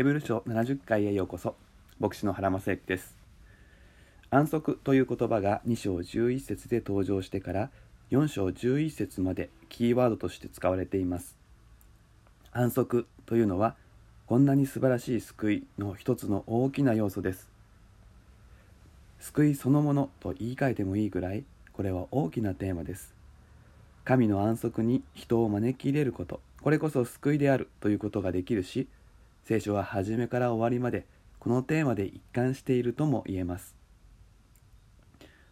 ヘブル書70回へようこそ。牧師の原正幸です。安息という言葉が2章11節で登場してから4章11節までキーワードとして使われています。安息というのはこんなに素晴らしい救いの一つの大きな要素です。救いそのものと言い換えてもいいぐらいこれは大きなテーマです。神の安息に人を招き入れること。これこそ救いであるということができるし聖書は初めから終わりまでこのテーマで一貫しているとも言えます。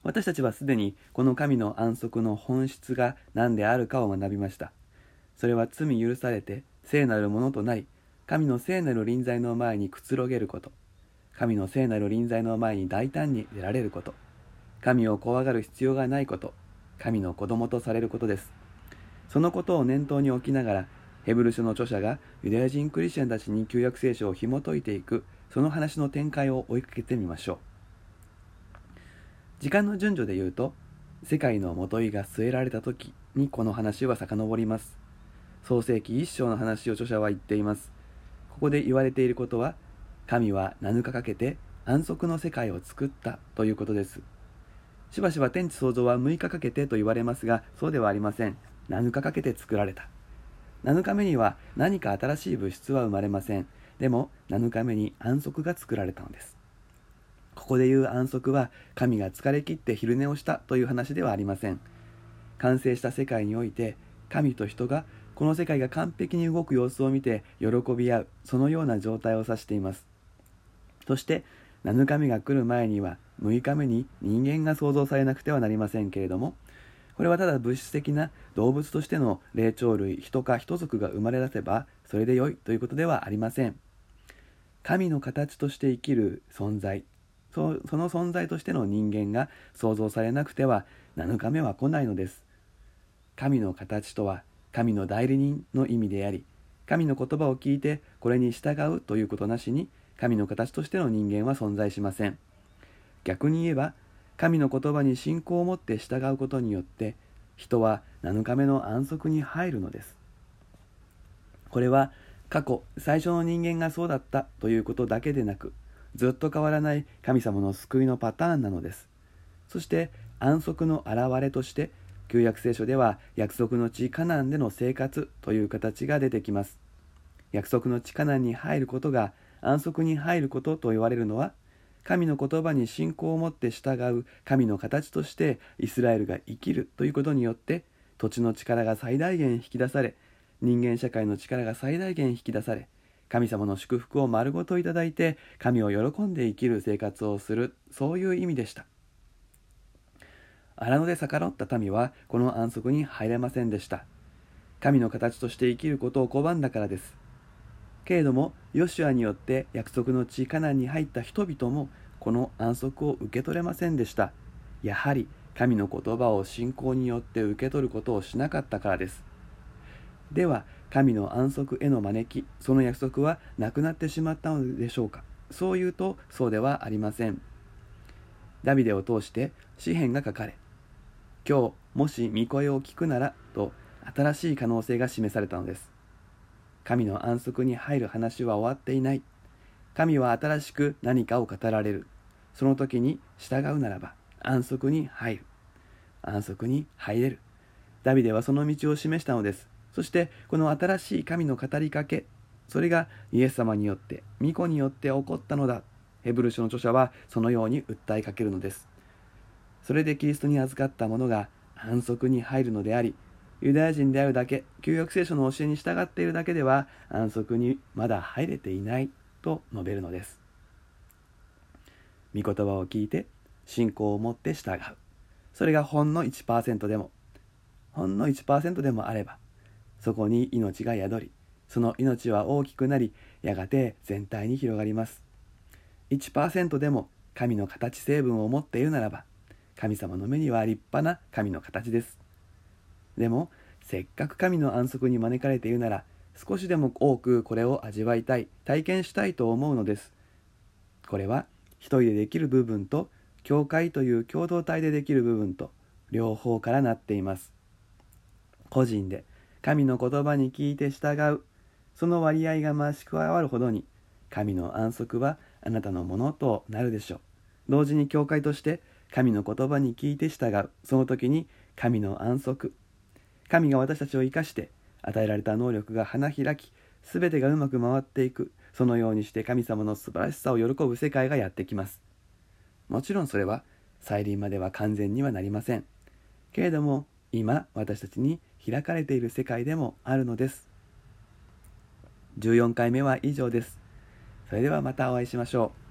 私たちはすでにこの神の安息の本質が何であるかを学びました。それは罪許されて聖なるものとなり神の聖なる臨在の前にくつろげること。神の聖なる臨在の前に大胆に出られること。神を怖がる必要がないこと。神の子供とされることです。そのことを念頭に置きながらヘブル書の著者がユダヤ人クリスチャンたちに旧約聖書を紐解いていくその話の展開を追いかけてみましょう。時間の順序で言うと世界のもといが据えられた時にこの話は遡ります。創世紀一章の話を著者は言っています。ここで言われていることは神は7日かけて安息の世界を作ったということです。しばしば天地創造は6日かけてと言われますがそうではありません。7日かけて作られた。7日目には何か新しい物質は生まれません。でも7日目に安息が作られたのです。ここでいう安息は神が疲れ切って昼寝をしたという話ではありません。完成した世界において神と人がこの世界が完璧に動く様子を見て喜び合うそのような状態を指しています。そして7日目が来る前には6日目に人間が創造されなくてはなりませんけれどもこれはただ物質的な動物としての霊長類人か人族が生まれ出せばそれでよいということではありません。神の形として生きる存在。その存在としての人間が創造されなくては7日目は来ないのです。神の形とは神の代理人の意味であり神の言葉を聞いてこれに従うということなしに神の形としての人間は存在しません。逆に言えば神の言葉に信仰を持って従うことによって人は7日目の安息に入るのです。これは過去最初の人間がそうだったということだけでなくずっと変わらない神様の救いのパターンなのです。そして安息の表れとして旧約聖書では約束の地カナンでの生活という形が出てきます。約束の地カナンに入ることが安息に入ることと言われるのは神の言葉に信仰を持って従う神の形としてイスラエルが生きるということによって土地の力が最大限引き出され人間社会の力が最大限引き出され神様の祝福を丸ごといただいて神を喜んで生きる生活をするそういう意味でした。荒野で逆らった民はこの安息に入れませんでした。神の形として生きることを拒んだからです。けれどもヨシュアによって約束の地カナンに入った人々もこの安息を受け取れませんでした。やはり神の言葉を信仰によって受け取ることをしなかったからです。では神の安息への招きその約束はなくなってしまったのでしょうか。そう言うとそうではありません。ダビデを通して詩篇が書かれ今日もし御声を聞くならと新しい可能性が示されたのです。神の安息に入る話は終わっていない。神は新しく何かを語られる。その時に従うならば安息に入る。安息に入れる。ダビデはその道を示したのです。そしてこの新しい神の語りかけ、それがイエス様によって、御子によって起こったのだ。ヘブル書の著者はそのように訴えかけるのです。それでキリストに預かった者が安息に入るのであり、ユダヤ人であるだけ、旧約聖書の教えに従っているだけでは安息にまだ入れていないと述べるのです。御言葉を聞いて信仰を持って従う。それがほんの1%でも、ほんの1%でもあれば、そこに命が宿り、その命は大きくなり、やがて全体に広がります。1%でも神の形成分を持っているならば、神様の目には立派な神の形です。でもせっかく神の安息に招かれているなら少しでも多くこれを味わいたい体験したいと思うのです。これは一人でできる部分と教会という共同体でできる部分と両方からなっています。個人で神の言葉に聞いて従うその割合が増し加わるほどに神の安息はあなたのものとなるでしょう。同時に教会として神の言葉に聞いて従うその時に神の安息。神が私たちを生かして与えられた能力が花開き全てがうまく回っていく。そのようにして神様の素晴らしさを喜ぶ世界がやってきます。もちろんそれは再臨までは完全にはなりません。けれども今私たちに開かれている世界でもあるのです。14回目は以上です。それではまたお会いしましょう。